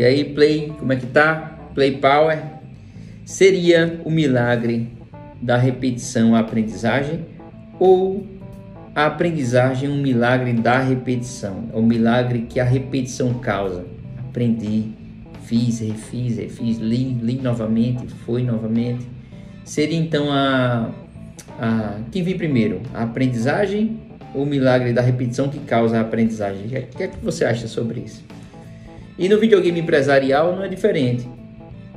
E aí, Play, como é que tá? Play Power. Seria o milagre da repetição a aprendizagem ou a aprendizagem um milagre da repetição? É o milagre que a repetição causa. Aprendi, fiz, refiz, refiz, li, li novamente, foi novamente. Seria então a, a quem vem primeiro? A aprendizagem ou o milagre da repetição que causa a aprendizagem? O que, é, que, é que você acha sobre isso? E no videogame empresarial não é diferente.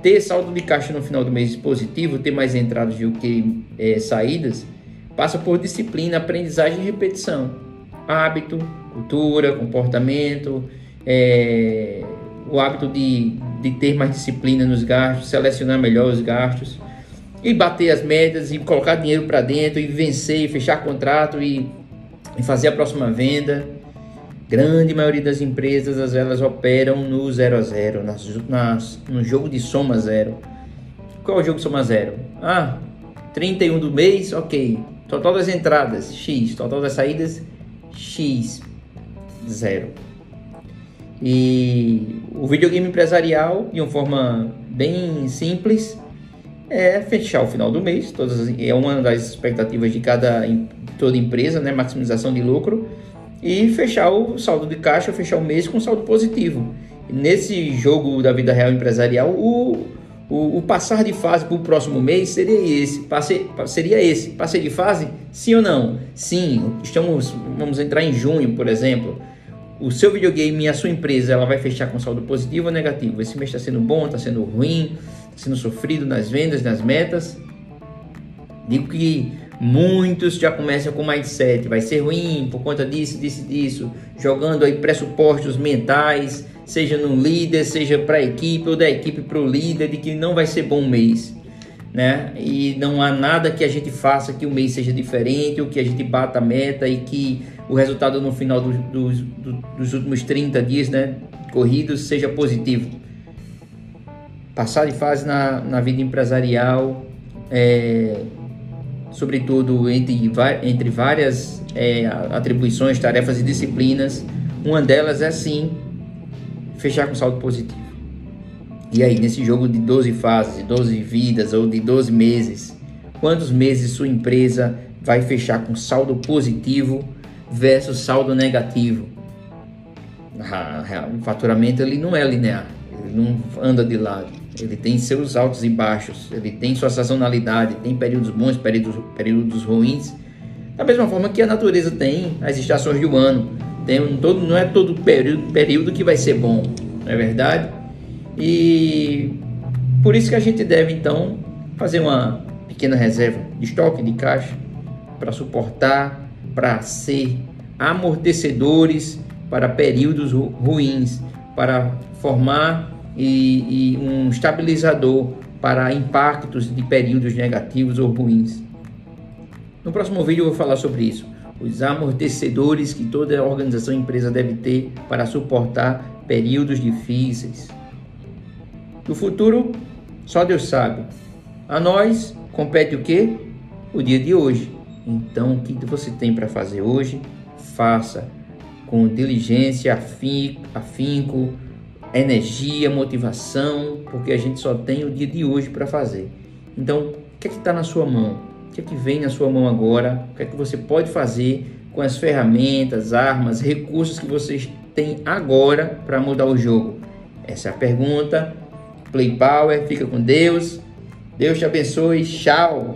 Ter saldo de caixa no final do mês positivo, ter mais entradas do que é, saídas, passa por disciplina, aprendizagem e repetição. Hábito, cultura, comportamento, é, o hábito de, de ter mais disciplina nos gastos, selecionar melhor os gastos e bater as metas e colocar dinheiro para dentro e vencer e fechar contrato e, e fazer a próxima venda. Grande maioria das empresas elas operam no zero a zero, nas, nas, no jogo de soma zero. Qual é o jogo de soma zero? Ah, 31 do mês, ok. Total das entradas, X. Total das saídas, X. Zero. E o videogame empresarial, de uma forma bem simples, é fechar o final do mês. Todas, é uma das expectativas de cada toda empresa, né? Maximização de lucro. E fechar o saldo de caixa, fechar o mês com saldo positivo. Nesse jogo da vida real empresarial, o, o, o passar de fase para o próximo mês seria esse. Passe, seria esse. Passei de fase? Sim ou não? Sim. Estamos, vamos entrar em junho, por exemplo o seu videogame e a sua empresa ela vai fechar com saldo positivo ou negativo? Esse mês está sendo bom, está sendo ruim, está sendo sofrido nas vendas, nas metas? Digo que muitos já começam com mindset, vai ser ruim por conta disso, disso, disso, jogando aí pressupostos mentais, seja no líder, seja para a equipe ou da equipe para o líder, de que não vai ser bom mês. Né? E não há nada que a gente faça que o mês seja diferente, ou que a gente bata a meta e que o resultado no final do, do, do, dos últimos 30 dias né, corridos seja positivo. Passar de fase na, na vida empresarial, é, sobretudo entre, entre várias é, atribuições, tarefas e disciplinas, uma delas é sim fechar com saldo positivo. E aí, nesse jogo de 12 fases, de 12 vidas ou de 12 meses, quantos meses sua empresa vai fechar com saldo positivo versus saldo negativo. O faturamento ele não é linear, ele não anda de lado, ele tem seus altos e baixos, ele tem sua sazonalidade, tem períodos bons, períodos, períodos ruins. Da mesma forma que a natureza tem as estações do ano, tem um todo, não é todo período, período que vai ser bom, não é verdade? E por isso que a gente deve então fazer uma pequena reserva de estoque de caixa para suportar para ser amortecedores para períodos ruins, para formar e, e um estabilizador para impactos de períodos negativos ou ruins. No próximo vídeo eu vou falar sobre isso. Os amortecedores que toda organização empresa deve ter para suportar períodos difíceis. Do futuro, só Deus sabe. A nós compete o que? O dia de hoje. Então, o que você tem para fazer hoje, faça com diligência, afinco, energia, motivação, porque a gente só tem o dia de hoje para fazer. Então, o que é que está na sua mão? O que é que vem na sua mão agora? O que é que você pode fazer com as ferramentas, armas, recursos que vocês têm agora para mudar o jogo? Essa é a pergunta. Play Power, fica com Deus. Deus te abençoe. Tchau.